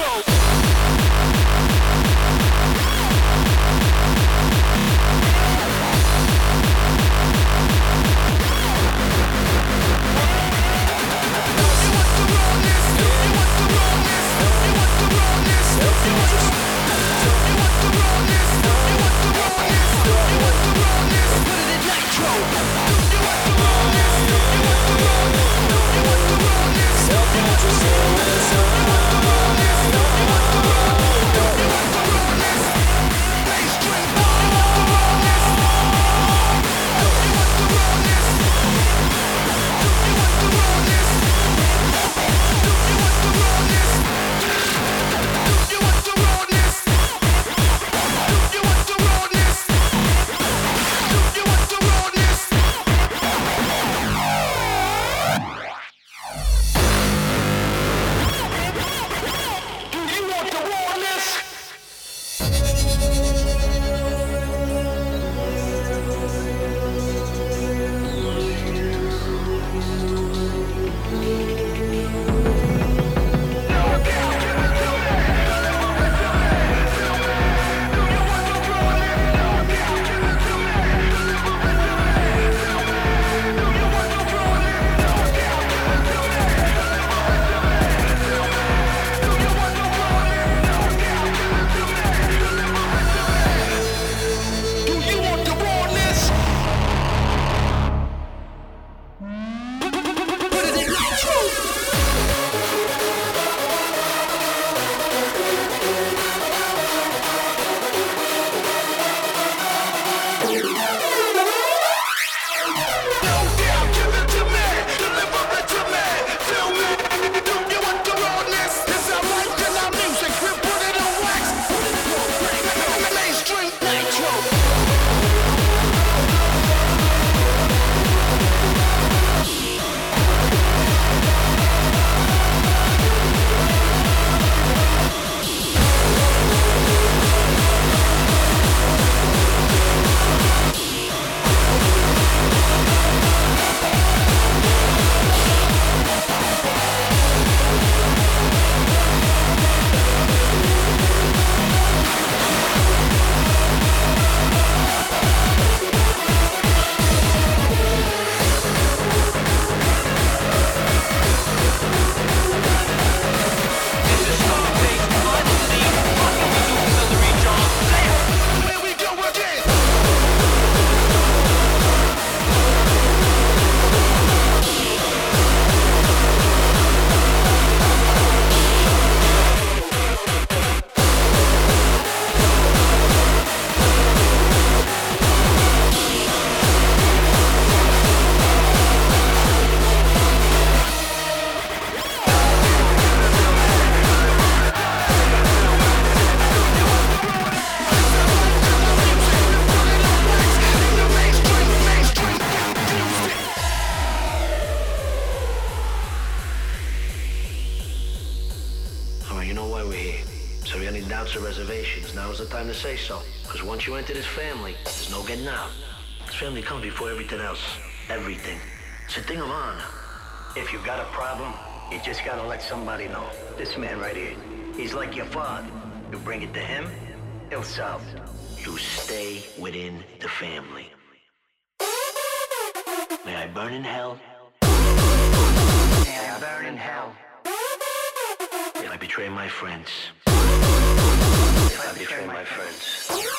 Self-conscious, somebody know. This man right here, he's like your father. You bring it to him, he'll solve. You stay within the family. May I burn in hell? May I burn in hell? If I betray my friends. If I betray my friends.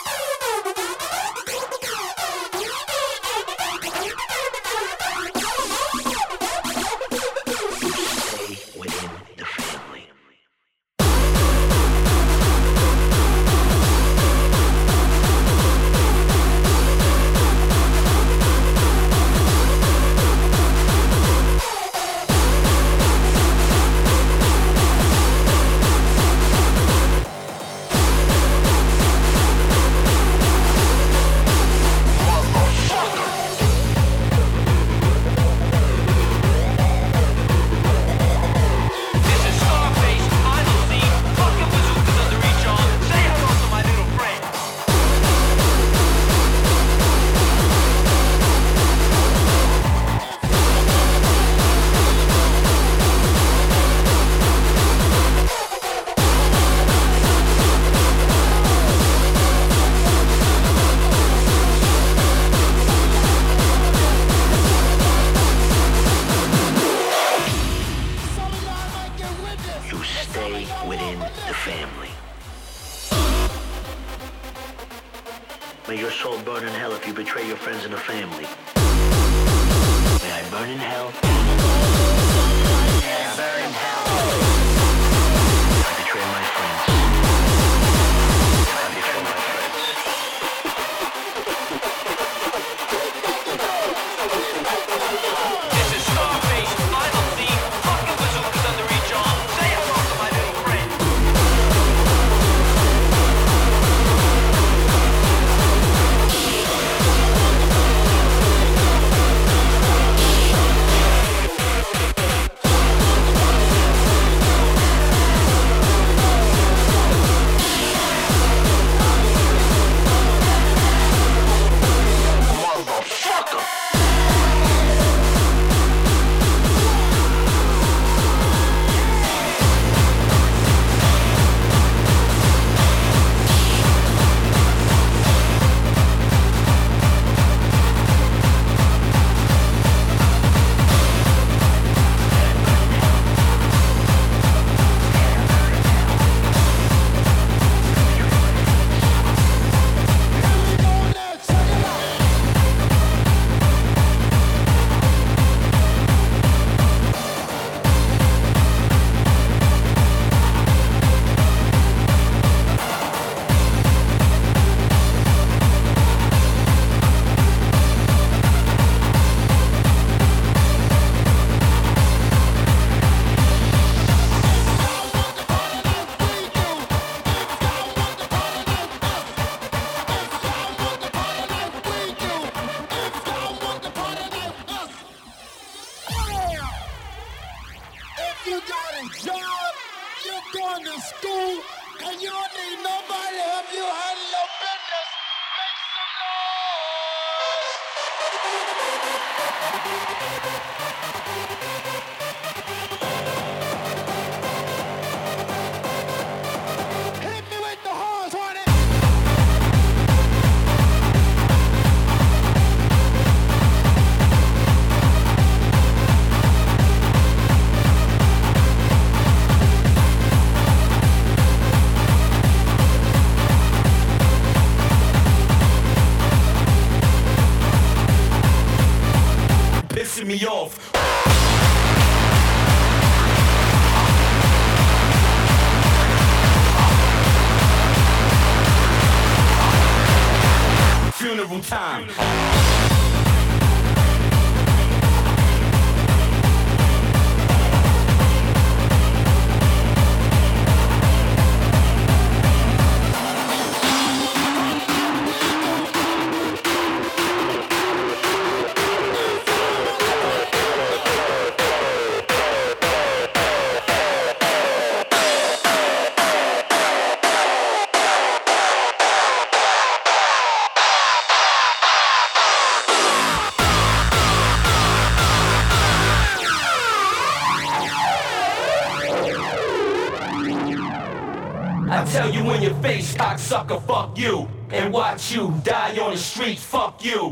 You die on the street, fuck you.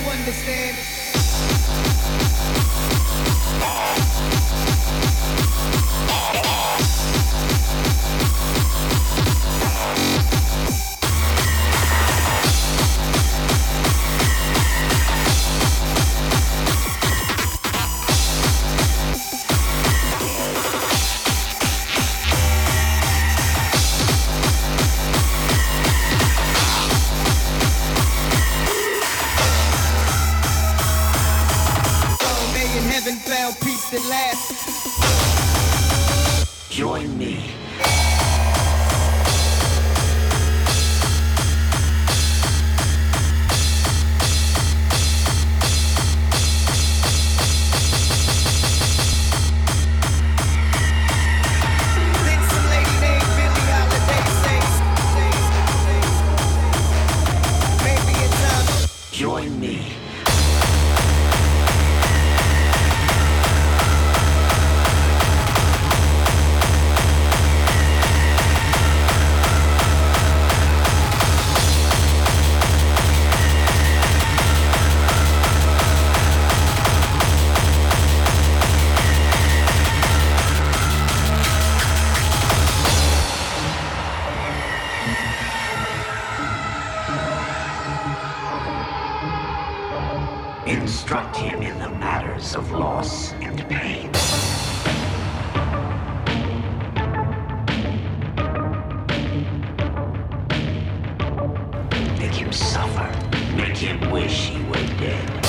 you understand? Instruct him in the matters of loss and pain. Make him suffer. Make him wish he were dead.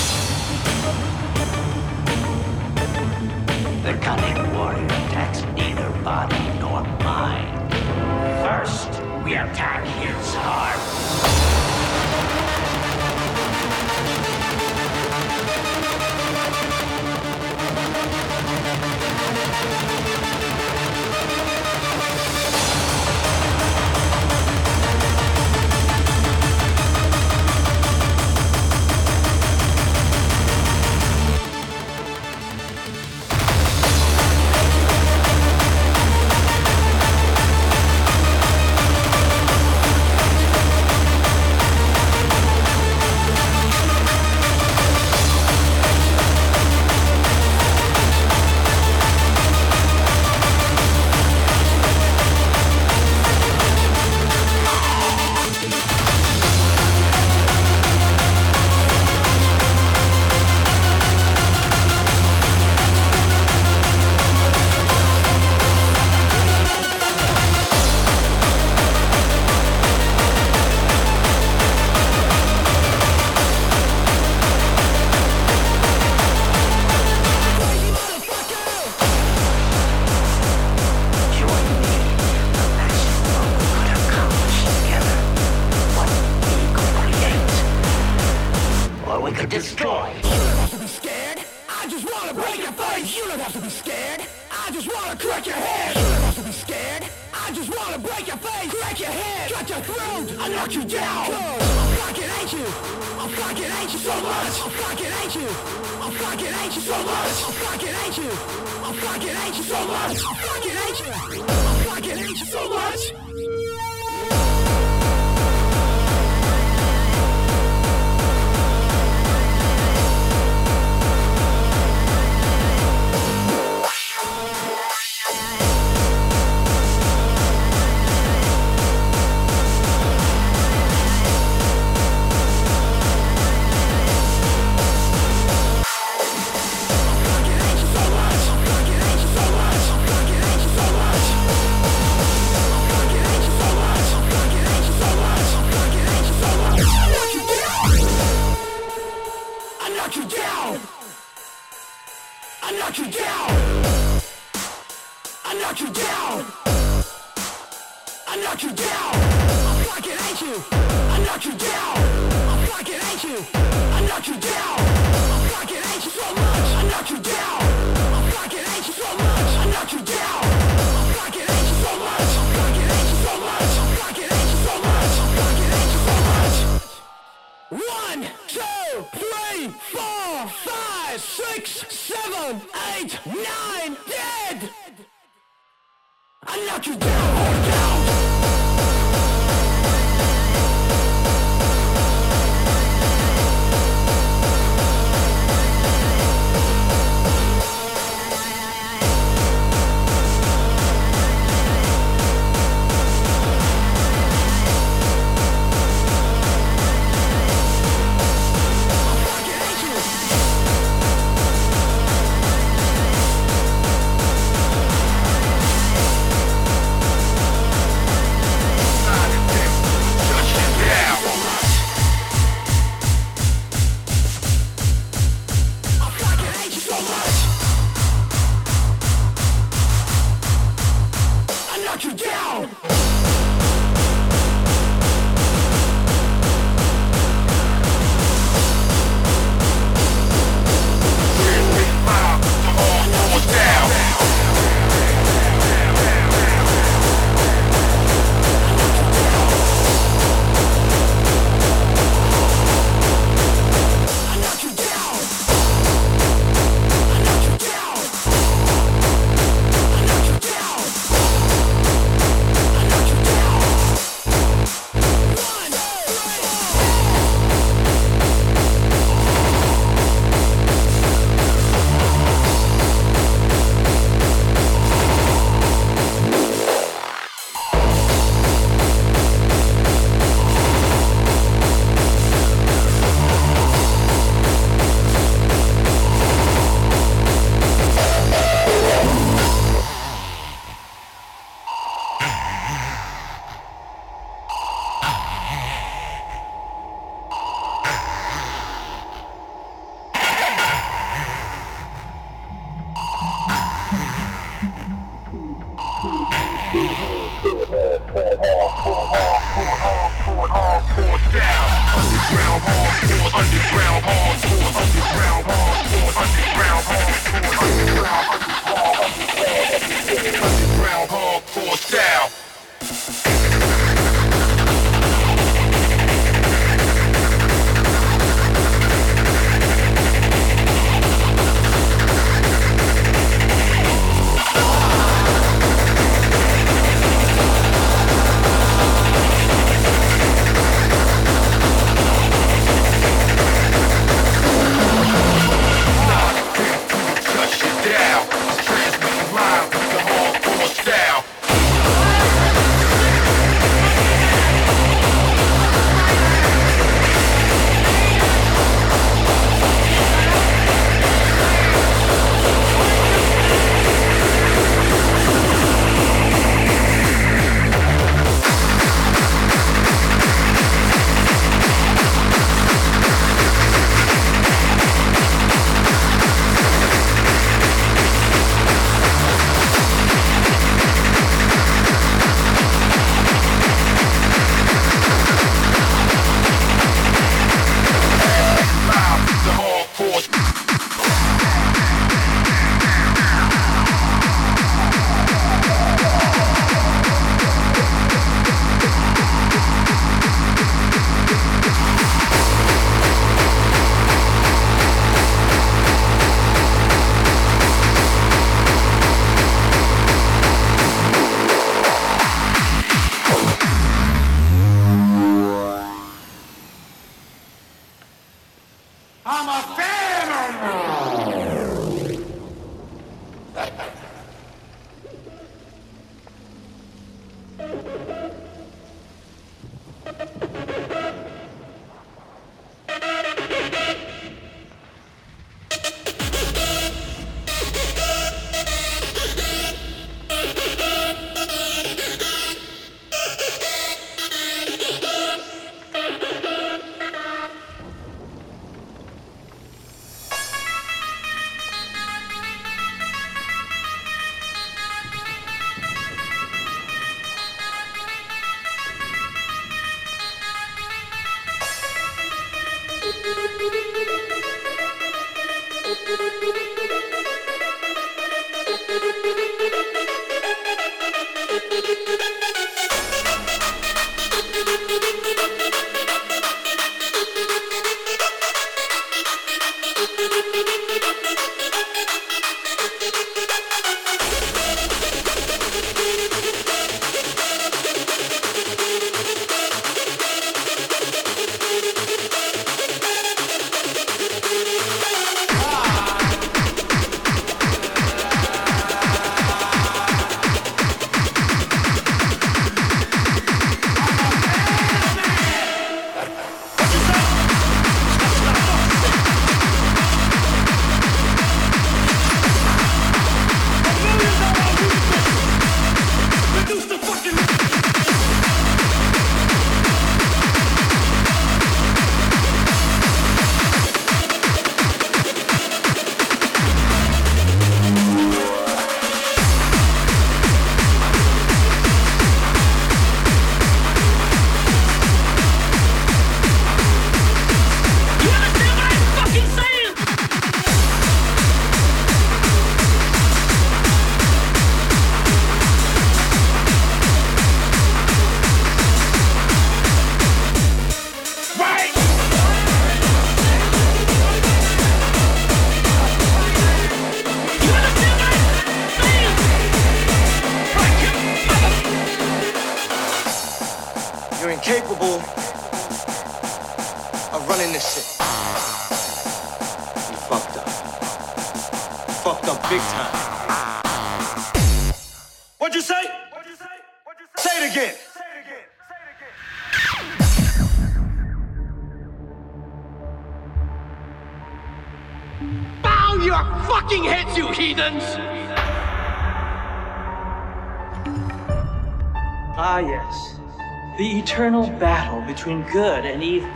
Between good and evil,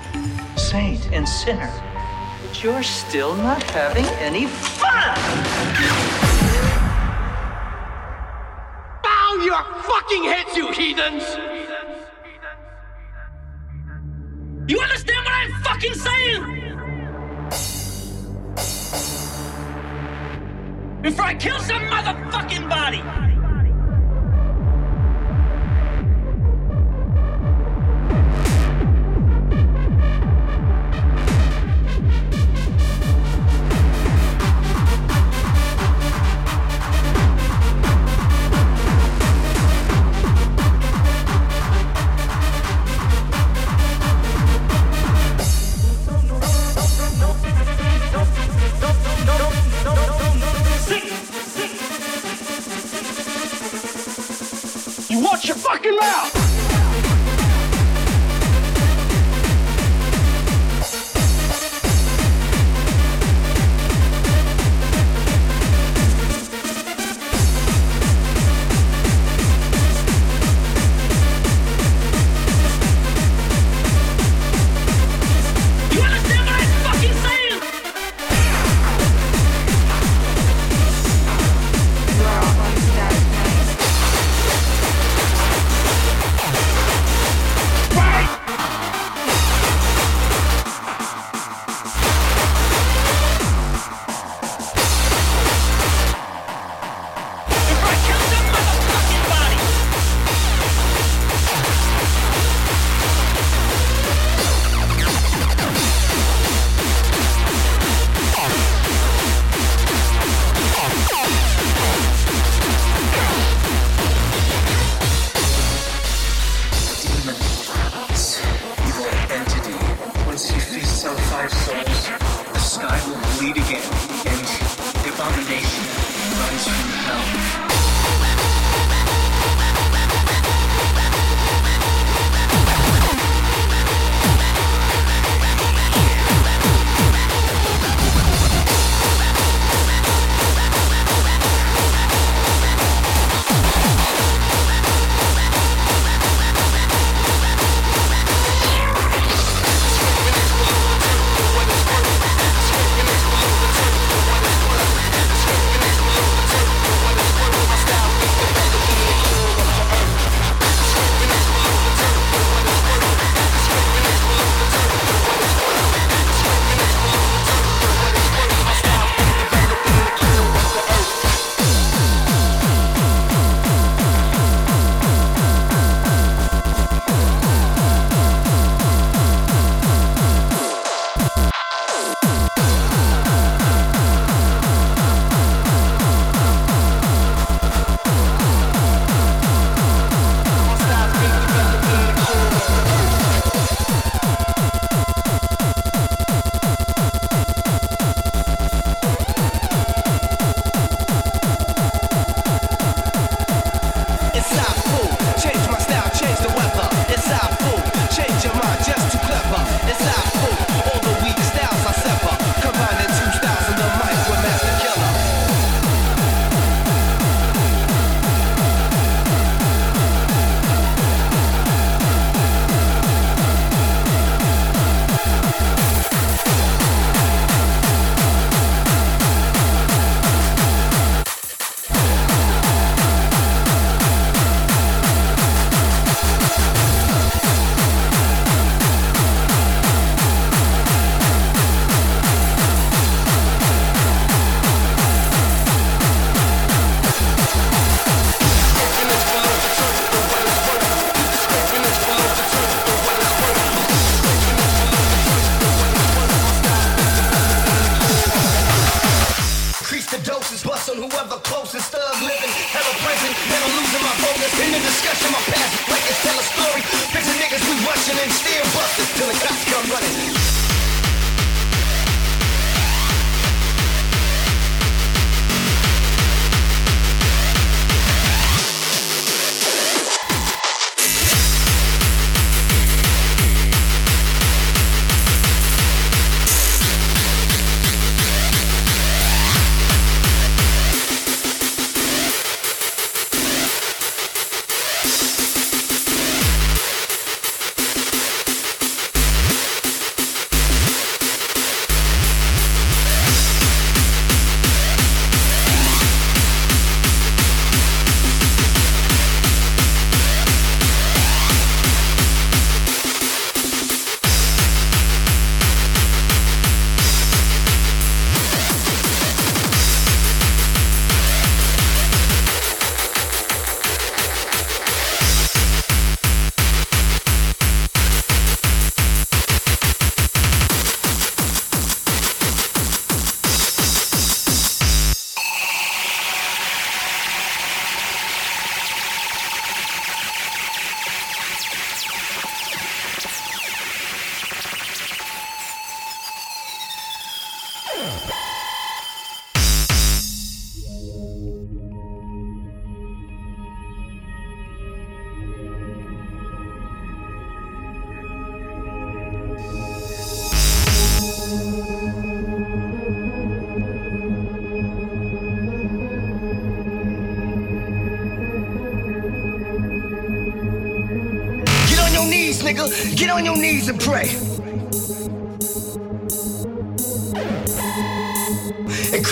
saint and sinner. But you're still not having any fun! Bow your fucking heads, you heathens! You understand what I'm fucking saying? Before I kill some motherfucking body!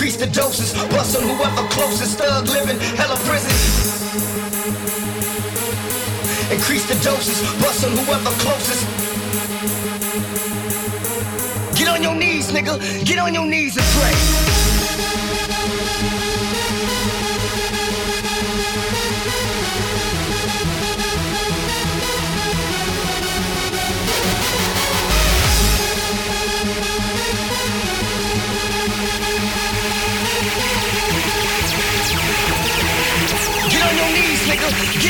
Increase the doses, bust on whoever closest, thug living, hella prison. Increase the doses, bust on whoever closest. Get on your knees, nigga. Get on your knees and pray.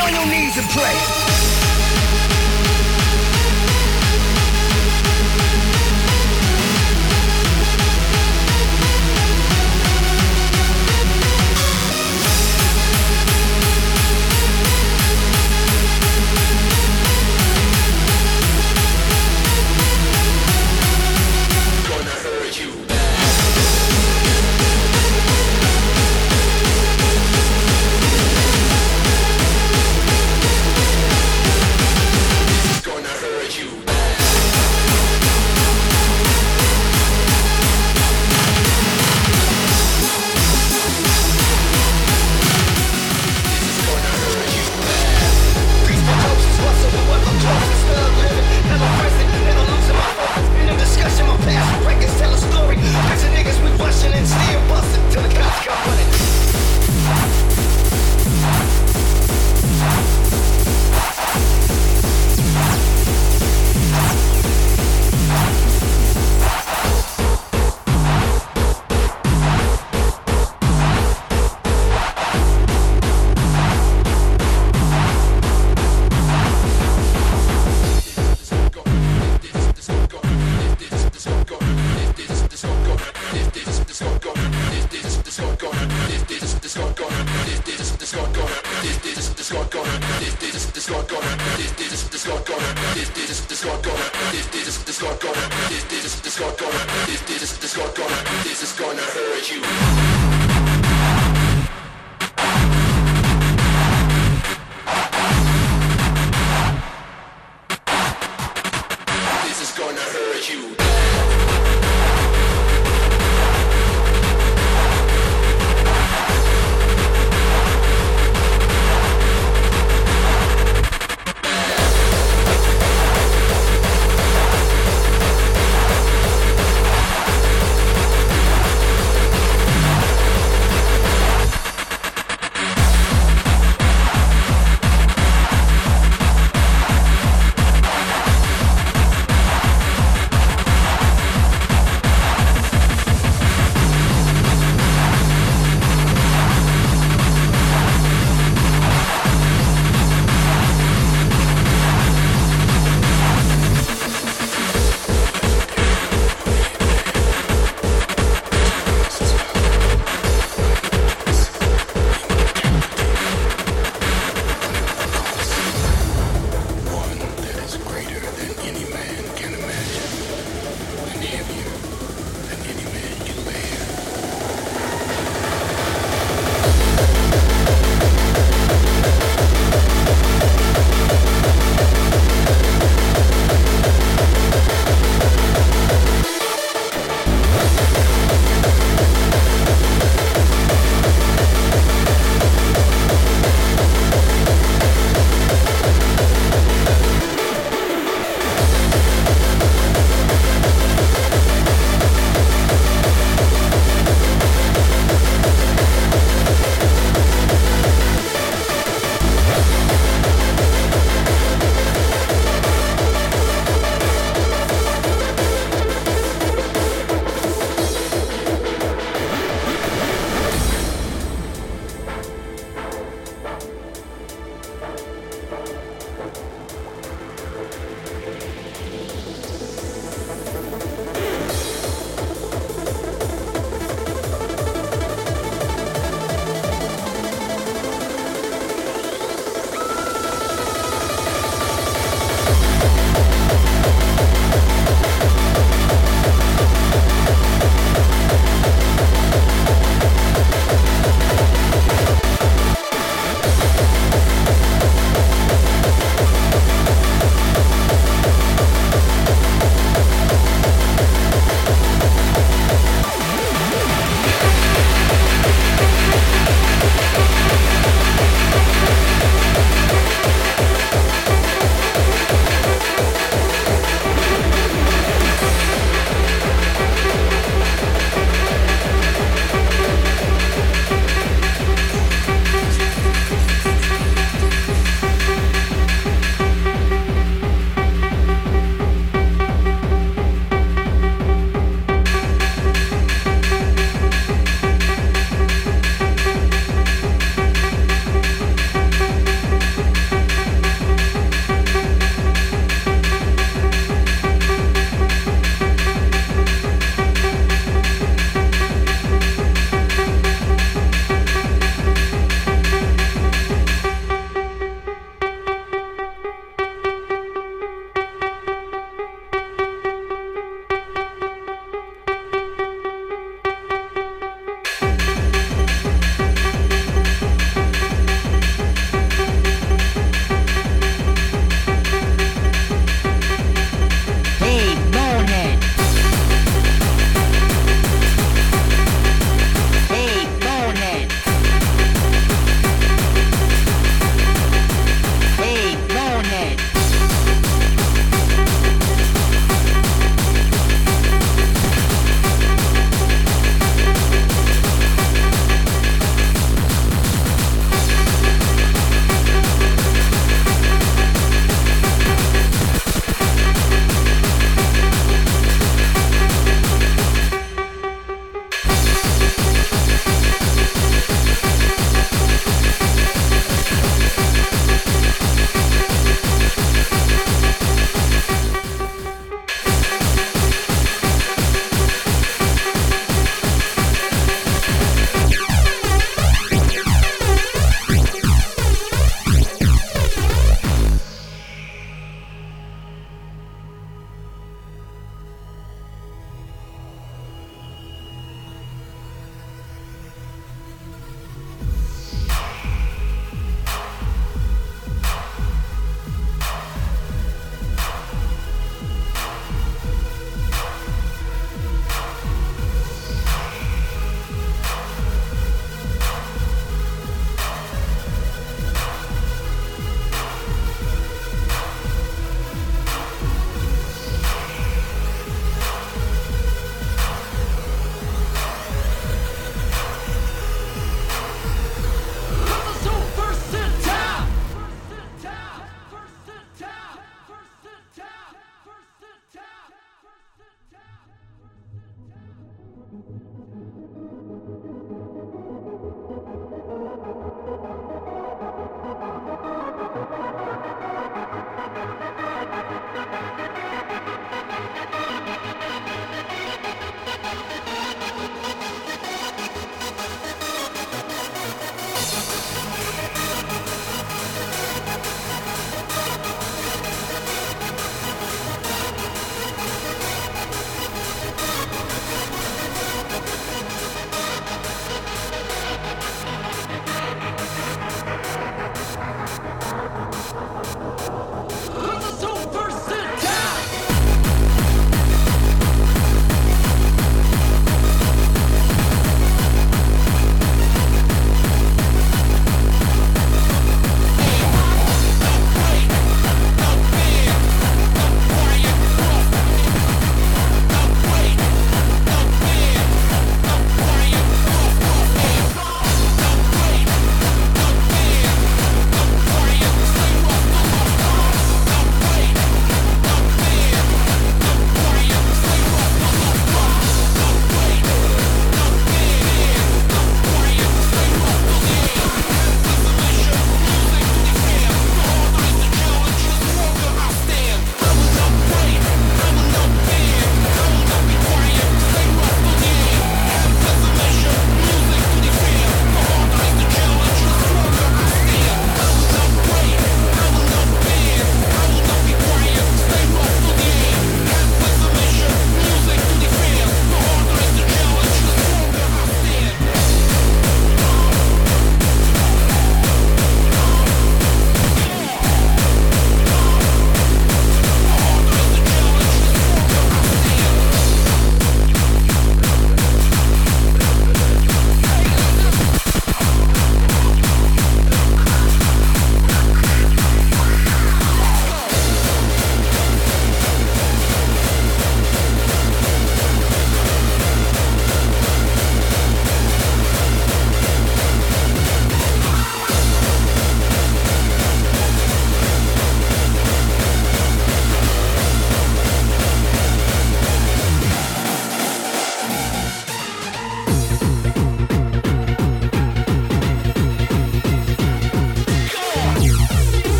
On your knees and pray.